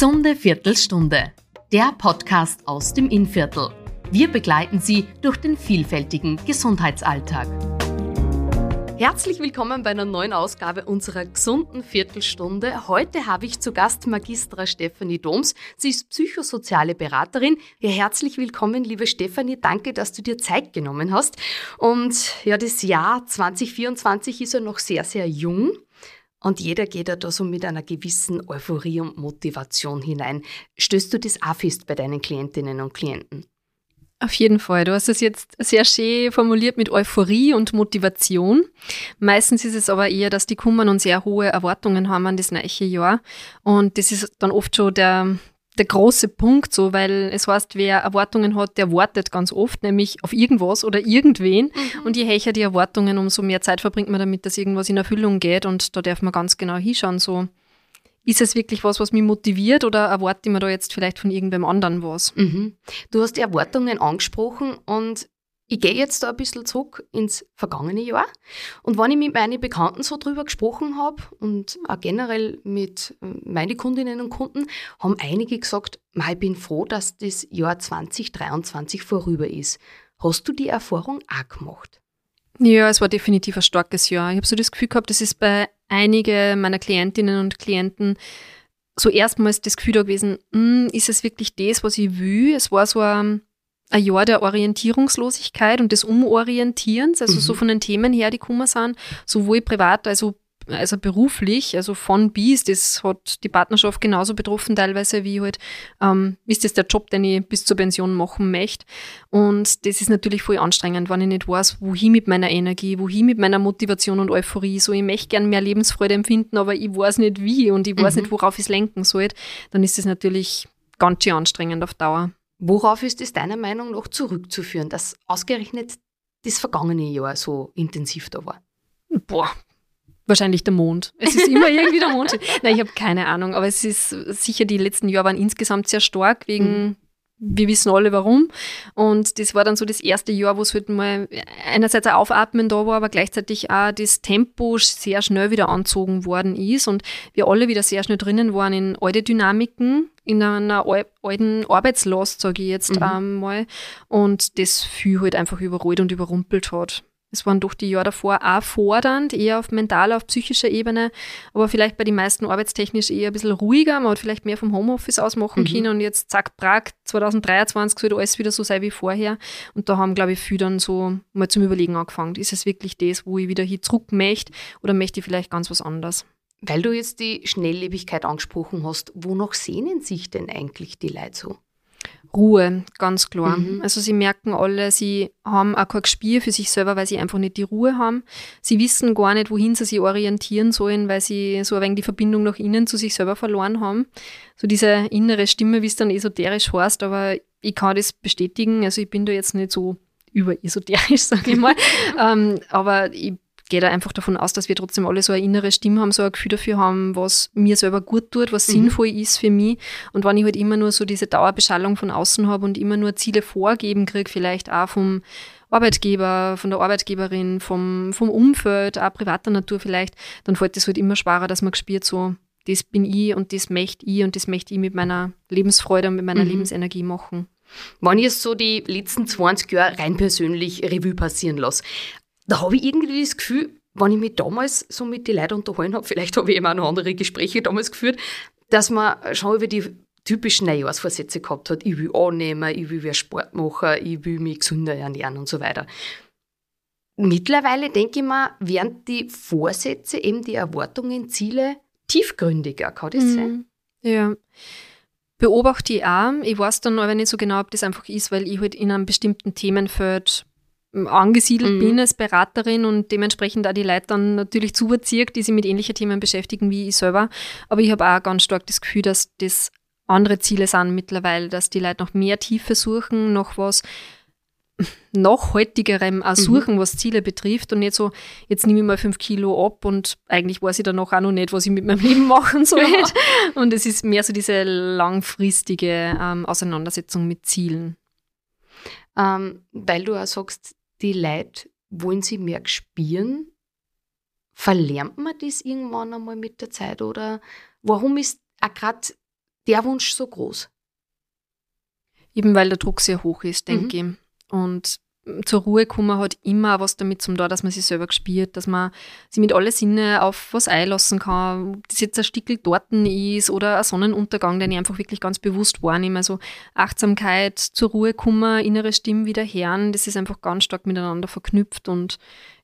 Gesunde Viertelstunde, der Podcast aus dem Innviertel. Wir begleiten Sie durch den vielfältigen Gesundheitsalltag. Herzlich willkommen bei einer neuen Ausgabe unserer gesunden Viertelstunde. Heute habe ich zu Gast Magistra Stefanie Doms. Sie ist psychosoziale Beraterin. Ja, herzlich willkommen, liebe Stefanie. Danke, dass du dir Zeit genommen hast. Und ja, das Jahr 2024 ist ja noch sehr, sehr jung. Und jeder geht da so mit einer gewissen Euphorie und Motivation hinein. Stößt du das auch fest bei deinen Klientinnen und Klienten? Auf jeden Fall. Du hast es jetzt sehr schön formuliert mit Euphorie und Motivation. Meistens ist es aber eher, dass die kommen und sehr hohe Erwartungen haben an das neue Jahr. Und das ist dann oft schon der, der große Punkt so, weil es heißt, wer Erwartungen hat, der wartet ganz oft, nämlich auf irgendwas oder irgendwen. Mhm. Und je höher die Erwartungen, umso mehr Zeit verbringt man damit, dass irgendwas in Erfüllung geht. Und da darf man ganz genau hinschauen, so ist es wirklich was, was mich motiviert oder erwarte ich mir da jetzt vielleicht von irgendwem anderen was? Mhm. Du hast die Erwartungen angesprochen und ich gehe jetzt da ein bisschen zurück ins vergangene Jahr. Und wenn ich mit meinen Bekannten so drüber gesprochen habe und auch generell mit äh, meinen Kundinnen und Kunden, haben einige gesagt, ich bin froh, dass das Jahr 2023 vorüber ist. Hast du die Erfahrung auch gemacht? Ja, es war definitiv ein starkes Jahr. Ich habe so das Gefühl gehabt, das ist bei einigen meiner Klientinnen und Klienten so erstmals das Gefühl da gewesen, hm, ist es wirklich das, was ich will? Es war so ein, ein Jahr der Orientierungslosigkeit und des Umorientierens, also mhm. so von den Themen her, die gekommen sind, sowohl privat als auch also beruflich, also von bis, das hat die Partnerschaft genauso betroffen teilweise wie halt, ähm, ist das der Job, den ich bis zur Pension machen möchte. Und das ist natürlich voll anstrengend, wenn ich nicht weiß, wohin mit meiner Energie, wohin mit meiner Motivation und Euphorie. So, ich möchte gern mehr Lebensfreude empfinden, aber ich weiß nicht wie und ich weiß mhm. nicht, worauf ich es lenken soll. Dann ist das natürlich ganz schön anstrengend auf Dauer. Worauf ist es deiner Meinung nach zurückzuführen, dass ausgerechnet das vergangene Jahr so intensiv da war? Boah, Wahrscheinlich der Mond. Es ist immer irgendwie der Mond. Nein, ich habe keine Ahnung, aber es ist sicher, die letzten Jahre waren insgesamt sehr stark wegen, mhm. wir wissen alle warum. Und das war dann so das erste Jahr, wo es halt mal einerseits ein Aufatmen da war, aber gleichzeitig auch das Tempo sehr schnell wieder anzogen worden ist und wir alle wieder sehr schnell drinnen waren in alte Dynamiken, in einer alten Arbeitslast, sage ich jetzt mhm. einmal. Und das viel halt einfach überrollt und überrumpelt hat. Es waren doch die Jahre davor auch fordernd, eher auf mentaler, auf psychischer Ebene, aber vielleicht bei den meisten arbeitstechnisch eher ein bisschen ruhiger. Man hat vielleicht mehr vom Homeoffice aus machen mhm. können und jetzt zack, Prag, 2023 sollte alles wieder so sein wie vorher. Und da haben, glaube ich, viele dann so mal zum Überlegen angefangen. Ist es wirklich das, wo ich wieder hier zurück möchte oder möchte ich vielleicht ganz was anderes? Weil du jetzt die Schnelllebigkeit angesprochen hast, wonach sehnen sich denn eigentlich die Leute so? Ruhe, ganz klar. Mhm. Also sie merken alle, sie haben auch kein Gespür für sich selber, weil sie einfach nicht die Ruhe haben. Sie wissen gar nicht, wohin sie sich orientieren sollen, weil sie so ein wenig die Verbindung nach innen zu sich selber verloren haben. So diese innere Stimme, wie es dann esoterisch heißt, aber ich kann das bestätigen. Also ich bin da jetzt nicht so überesoterisch, sage ich mal. ähm, aber ich gehe da einfach davon aus, dass wir trotzdem alle so eine innere Stimme haben, so ein Gefühl dafür haben, was mir selber gut tut, was mhm. sinnvoll ist für mich. Und wenn ich halt immer nur so diese Dauerbeschallung von außen habe und immer nur Ziele vorgeben kriege, vielleicht auch vom Arbeitgeber, von der Arbeitgeberin, vom, vom Umfeld, auch privater Natur vielleicht, dann fällt es halt immer schwerer, dass man spürt, so, das bin ich und das möchte ich und das möchte ich mit meiner Lebensfreude und mit meiner mhm. Lebensenergie machen. Wenn ich jetzt so die letzten 20 Jahre rein persönlich Revue passieren lasse, da habe ich irgendwie das Gefühl, wenn ich mich damals so mit den Leuten unterhalten habe, vielleicht habe ich eben auch noch andere Gespräche damals geführt, dass man schon über die typischen Neujahrsvorsätze gehabt hat. Ich will annehmen, ich will mehr Sport machen, ich will mich gesünder ernähren und so weiter. Mittlerweile denke ich mir, werden die Vorsätze, eben die Erwartungen, Ziele tiefgründiger. Kann das mhm. sein? Ja. Beobachte ich auch. Ich weiß dann aber nicht so genau, ob das einfach ist, weil ich halt in einem bestimmten Themenfeld angesiedelt mhm. bin als Beraterin und dementsprechend auch die Leute dann natürlich zuberzieht, die sich mit ähnlichen Themen beschäftigen wie ich selber. Aber ich habe auch ganz stark das Gefühl, dass das andere Ziele sind mittlerweile, dass die Leute noch mehr Tiefe suchen, noch was nachhaltigerem auch mhm. suchen, mhm. was Ziele betrifft und nicht so, jetzt nehme ich mal fünf Kilo ab und eigentlich weiß ich dann auch noch nicht, was ich mit meinem Leben machen soll. Ja. Und es ist mehr so diese langfristige ähm, Auseinandersetzung mit Zielen. Ähm, weil du auch sagst, die Leute wollen sie mehr spüren? Verlernt man das irgendwann einmal mit der Zeit? Oder warum ist auch gerade der Wunsch so groß? Eben weil der Druck sehr hoch ist, denke Mhm. ich. Und zur Ruhe kommen hat immer was damit zum da, dass man sich selber spürt, dass man sich mit alle Sinne auf was einlassen kann. Ob das jetzt ein Stickel Torten ist oder ein Sonnenuntergang, den ich einfach wirklich ganz bewusst wahrnehme. Also Achtsamkeit, zur Ruhe kommen, innere Stimme wieder hören, das ist einfach ganz stark miteinander verknüpft und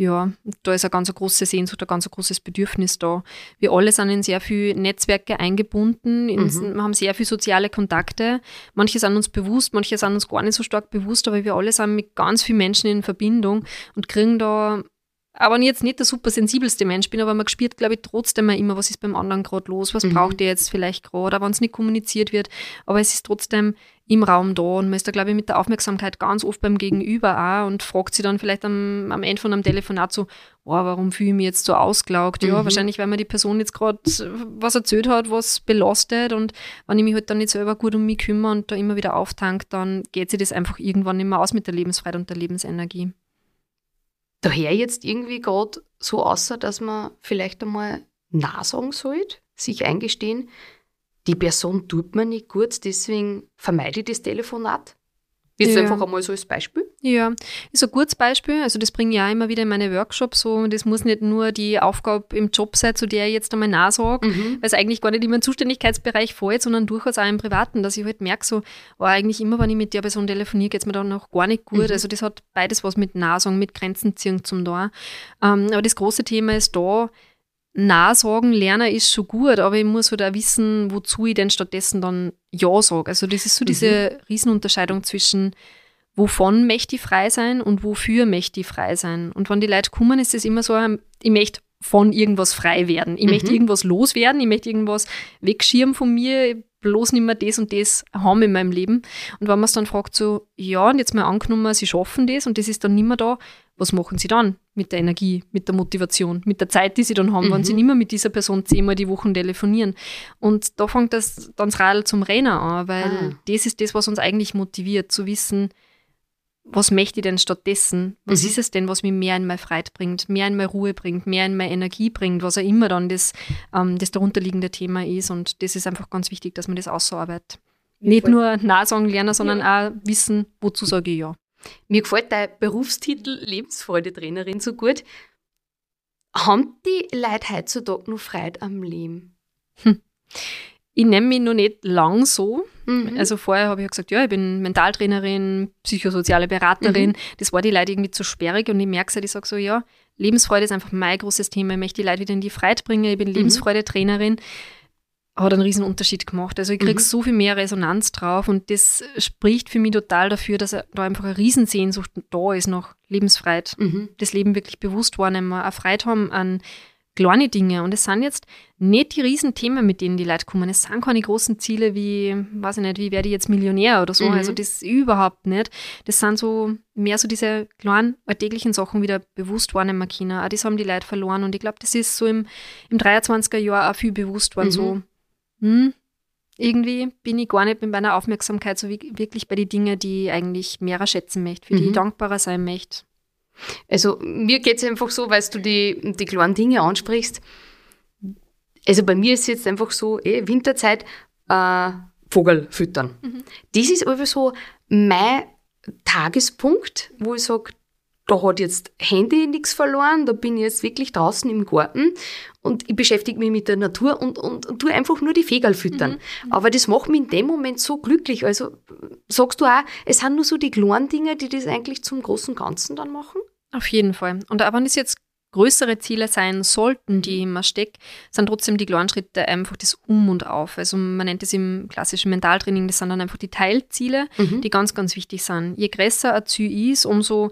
ja, da ist eine ganz große Sehnsucht, ein ganz großes Bedürfnis da. Wir alle sind in sehr viele Netzwerke eingebunden, in, Mhm. wir haben sehr viele soziale Kontakte. Manche sind uns bewusst, manche sind uns gar nicht so stark bewusst, aber wir alle sind mit ganz vielen Menschen in Verbindung und kriegen da, aber wenn ich jetzt nicht der super sensibelste Mensch bin, aber man spürt, glaube ich, trotzdem immer, was ist beim anderen gerade los, was Mhm. braucht der jetzt vielleicht gerade, auch wenn es nicht kommuniziert wird, aber es ist trotzdem im Raum da und man ist da, glaube ich, mit der Aufmerksamkeit ganz oft beim Gegenüber auch und fragt sich dann vielleicht am, am Ende von einem Telefonat so, oh, warum fühle ich mich jetzt so ausgelaugt? Ja, Mhm. wahrscheinlich, weil mir die Person jetzt gerade was erzählt hat, was belastet und wenn ich mich halt dann nicht selber gut um mich kümmere und da immer wieder auftankt, dann geht sich das einfach irgendwann nicht mehr aus mit der Lebensfreiheit und der Lebensenergie. Daher jetzt irgendwie gerade so außer, dass man vielleicht einmal Na sagen sollte, sich eingestehen, die Person tut mir nicht gut, deswegen vermeide ich das Telefonat. Jetzt Ja. einfach einmal so als Beispiel. Ja, ist ein gutes Beispiel. Also das bringe ich auch immer wieder in meine Workshops so. Das muss nicht nur die Aufgabe im Job sein, zu der ich jetzt einmal nachsage, Mhm. weil es eigentlich gar nicht in meinen Zuständigkeitsbereich fällt, sondern durchaus auch im Privaten, dass ich halt merke, so, oh, eigentlich immer, wenn ich mit der Person telefoniere, geht es mir dann noch gar nicht gut. Mhm. Also das hat beides was mit Nahsagen, mit Grenzen ziehen zum da. Ähm, aber das große Thema ist da, Nahsagen lernen ist schon gut, aber ich muss halt auch wissen, wozu ich denn stattdessen dann Ja sage. Also das ist so diese Riesenunterscheidung zwischen wovon möchte ich frei sein und wofür möchte ich frei sein. Und wenn die Leute kommen, ist es immer so, ich möchte von irgendwas frei werden. Ich Mhm. möchte irgendwas loswerden, ich möchte irgendwas wegschirmen von mir, bloß nicht mehr das und das haben in meinem Leben. Und wenn man es dann fragt, so, ja, und jetzt mal angenommen, sie schaffen das und das ist dann nicht mehr da, was machen sie dann mit der Energie, mit der Motivation, mit der Zeit, die sie dann haben, Mhm. wenn sie nicht mehr mit dieser Person zehnmal die Woche telefonieren. Und da fängt das dann das Radl zum Rennen an, weil Ah. das ist das, was uns eigentlich motiviert, zu wissen, was möchte ich denn stattdessen? Was Mhm. ist es denn, was mich mehr in meine Freiheit bringt, mehr in meine Ruhe bringt, mehr in meine Energie bringt, was auch immer dann das, ähm, das darunterliegende Thema ist. Und das ist einfach ganz wichtig, dass man das ausarbeitet. Nicht nur Nahsagen lernen, sondern auch wissen, wozu sage ich ja. Mir gefällt dein Berufstitel Lebensfreude-Trainerin so gut. Haben die Leute heutzutage noch Freude am Leben? Ich nenne mich noch nicht lang so. Mhm. Also vorher habe ich ja gesagt, ja, ich bin Mentaltrainerin, psychosoziale Beraterin. Das war die Leute irgendwie zu sperrig und ich merke es, ich sage so, ja, Lebensfreude ist einfach mein großes Thema. Ich möchte die Leute wieder in die Freiheit bringen. Ich bin Lebensfreude-Trainerin. Hat einen riesen Unterschied gemacht. Also ich kriege Mhm. so viel mehr Resonanz drauf und das spricht für mich total dafür, dass da einfach eine Riesensehnsucht da ist nach Lebensfreiheit. Mhm. Das Leben wirklich bewusst wahrnehmen, eine Freude haben an kleine Dinge. Und es sind jetzt nicht die Riesenthemen, mit denen die Leute kommen. Es sind keine großen Ziele wie, weiß ich nicht, wie werde ich jetzt Millionär oder so. Mhm. Also das überhaupt nicht. Das sind so mehr so diese kleinen alltäglichen Sachen wieder bewusst wahrnehmen können. Auch das haben die Leute verloren. Und ich glaube, das ist so im, im 23er Jahr auch viel bewusst worden. Mhm. So, hm, irgendwie bin ich gar nicht mit meiner Aufmerksamkeit so wie, wirklich bei den Dingen, die ich eigentlich mehr schätzen möchte, für die Mhm. ich dankbarer sein möchte. Also mir geht es einfach so, weil du die, die kleinen Dinge ansprichst. Also bei mir ist es jetzt einfach so, eh, Winterzeit, äh, Vogel füttern. Mhm. Das ist aber so mein Tagespunkt, wo ich sage, da hat jetzt Handy nichts verloren, da bin ich jetzt wirklich draußen im Garten und ich beschäftige mich mit der Natur und, und, und tue einfach nur die Vögel füttern. Aber das macht mich in dem Moment so glücklich. Also sagst du auch, es sind nur so die kleinen Dinge, die das eigentlich zum großen Ganzen dann machen? Auf jeden Fall. Und auch wenn es jetzt größere Ziele sein sollten, die ich immer stecke, sind trotzdem die kleinen Schritte einfach das Um und Auf. Also man nennt es im klassischen Mentaltraining, das sind dann einfach die Teilziele, Mhm. die ganz, ganz wichtig sind. Je größer ein Ziel ist, umso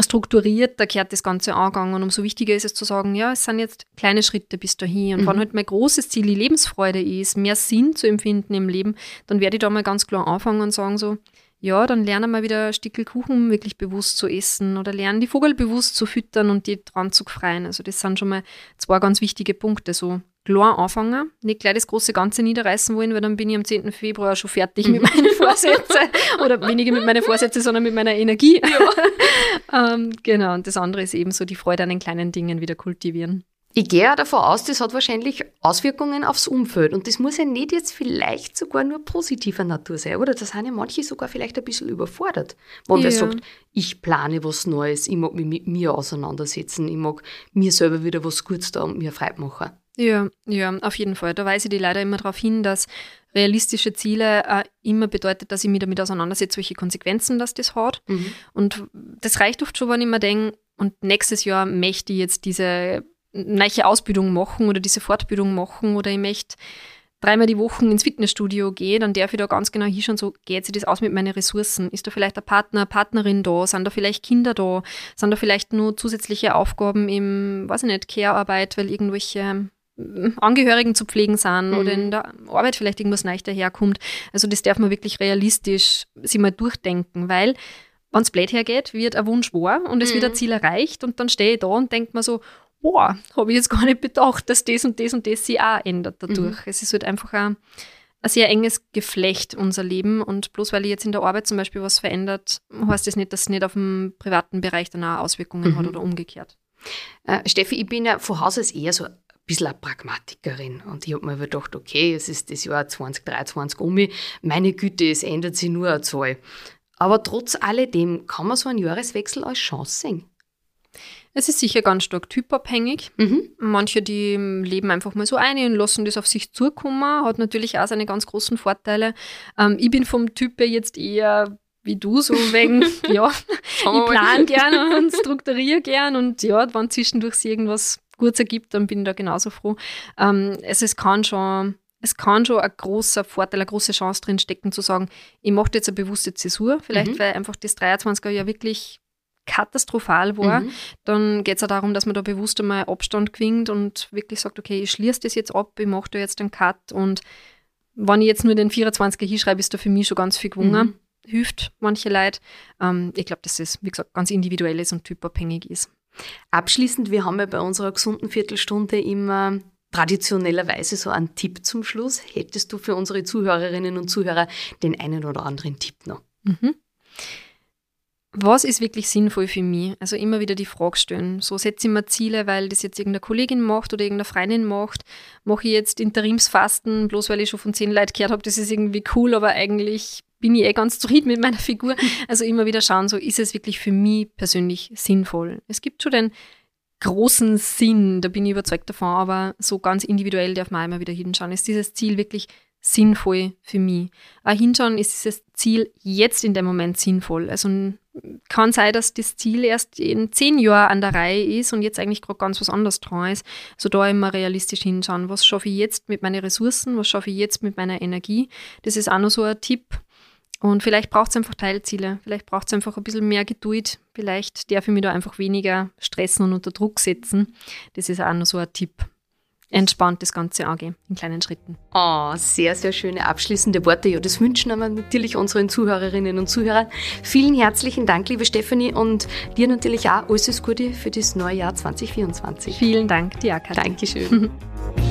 strukturiert, da kehrt das Ganze angegangen und umso wichtiger ist es zu sagen, ja, es sind jetzt kleine Schritte bis dahin. Und Mhm. wenn halt mein großes Ziel die Lebensfreude ist, mehr Sinn zu empfinden im Leben, dann werde ich da mal ganz klar anfangen und sagen so, ja, dann lernen wir wieder ein Stückel Kuchen wirklich bewusst zu essen oder lernen die Vogel bewusst zu füttern und die dran zu freien. Also das sind schon mal zwei ganz wichtige Punkte. So klar anfangen, nicht gleich das große Ganze niederreißen wollen, weil dann bin ich am 10. Februar schon fertig mit meinen Vorsätzen. Oder weniger mit meinen Vorsätzen, sondern mit meiner Energie. ähm, genau, und das andere ist eben so die Freude an den kleinen Dingen wieder kultivieren. Ich gehe ja davon aus, das hat wahrscheinlich Auswirkungen aufs Umfeld. Und das muss ja nicht jetzt vielleicht sogar nur positiver Natur sein, oder? Da sind ja manche sogar vielleicht ein bisschen überfordert. Wenn ja. wer sagt, ich plane was Neues, ich mag mich mit mir auseinandersetzen, ich mag mir selber wieder was Gutes da und mir Freude machen. Ja, ja, auf jeden Fall. Da weise ich die leider immer darauf hin, dass realistische Ziele äh, immer bedeutet, dass ich mich damit auseinandersetze, welche Konsequenzen das das hat. Mhm. Und das reicht oft schon, wenn ich mir denke, und nächstes Jahr möchte ich jetzt diese neue Ausbildung machen oder diese Fortbildung machen oder ich möchte dreimal die Woche ins Fitnessstudio gehen, dann darf ich da ganz genau hinschauen, so geht sich das aus mit meinen Ressourcen? Ist da vielleicht ein Partner, Partnerin da? Sind da vielleicht Kinder da? Sind da vielleicht nur zusätzliche Aufgaben im, weiß ich nicht, Care-Arbeit, weil irgendwelche Angehörigen zu pflegen sind mhm. oder in der Arbeit vielleicht irgendwas Neues daherkommt. Also das darf man wirklich realistisch sich mal durchdenken, weil wenn es blöd hergeht, wird ein Wunsch wahr und es mhm. wird ein mhm. Ziel erreicht und dann stehe ich da und denke mir so, boah, habe ich jetzt gar nicht bedacht, dass das und das und das sich auch ändert dadurch. Mhm. Es ist halt einfach ein, ein sehr enges Geflecht, unser Leben. Und bloß weil ich jetzt in der Arbeit zum Beispiel was verändert, heißt das nicht, dass es nicht auf dem privaten Bereich dann auch Auswirkungen mhm. hat oder umgekehrt. Äh, Steffi, ich bin ja von Haus aus eher so bisschen eine Pragmatikerin. Und ich habe mir gedacht, okay, es ist das Jahr 2023 um mich. Meine Güte, es ändert sich nur eine Zahl. Aber trotz alledem kann man so einen Jahreswechsel als Chance sehen. Es ist sicher ganz stark typabhängig. Mhm. Manche, die leben einfach mal so ein und lassen das auf sich zukommen, hat natürlich auch seine ganz großen Vorteile. Ähm, ich bin vom Typ jetzt eher wie du, so wegen, ja, ich plane gern und strukturiere gern und ja, wenn zwischendurch sich irgendwas Gutes ergibt, dann bin ich da genauso froh. Ähm, also es kann schon es kann schon ein großer Vorteil, eine große Chance drin stecken, zu sagen, ich mache jetzt eine bewusste Zäsur, vielleicht mhm. weil einfach das 23er Jahr wirklich katastrophal war, mhm. dann geht es auch darum, dass man da bewusst einmal Abstand gewinnt und wirklich sagt, okay, ich schließe das jetzt ab, ich mache da jetzt einen Cut und wenn ich jetzt nur den 24er hinschreibe, ist da für mich schon ganz viel gewungen. Mhm. Hilft manche Leute. Ähm, ich glaube, dass es, wie gesagt, ganz individuell ist und typabhängig ist. Abschließend, wir haben ja bei unserer gesunden Viertelstunde immer traditionellerweise so einen Tipp zum Schluss. Hättest du für unsere Zuhörerinnen und Zuhörer den einen oder anderen Tipp noch? Mhm was ist wirklich sinnvoll für mich? Also immer wieder die Frage stellen. So setze ich mir Ziele, weil das jetzt irgendeine Kollegin macht oder irgendeine Freundin macht. Mache ich jetzt Interimsfasten, bloß weil ich schon von zehn Leuten gehört habe, das ist irgendwie cool, aber eigentlich bin ich eh ganz zufrieden mit meiner Figur. Also immer wieder schauen, so ist es wirklich für mich persönlich sinnvoll. Es gibt schon den großen Sinn, da bin ich überzeugt davon, aber so ganz individuell darf man immer wieder hinschauen. Ist dieses Ziel wirklich sinnvoll für mich? Auch hinschauen, ist dieses Ziel jetzt in dem Moment sinnvoll? Also kann sein, dass das Ziel erst in zehn Jahren an der Reihe ist und jetzt eigentlich gerade ganz was anderes dran ist. Also da immer realistisch hinschauen, was schaffe ich jetzt mit meinen Ressourcen, was schaffe ich jetzt mit meiner Energie. Das ist auch noch so ein Tipp. Und vielleicht braucht es einfach Teilziele, vielleicht braucht es einfach ein bisschen mehr Geduld, vielleicht darf ich mich da einfach weniger stressen und unter Druck setzen. Das ist auch noch so ein Tipp entspannt das Ganze angehen, in kleinen Schritten. Oh, sehr, sehr schöne abschließende Worte. Ja, das wünschen wir natürlich unseren Zuhörerinnen und Zuhörern. Vielen herzlichen Dank, liebe Stefanie, und dir natürlich auch alles Gute für das neue Jahr 2024. Vielen Dank, dir Dankeschön.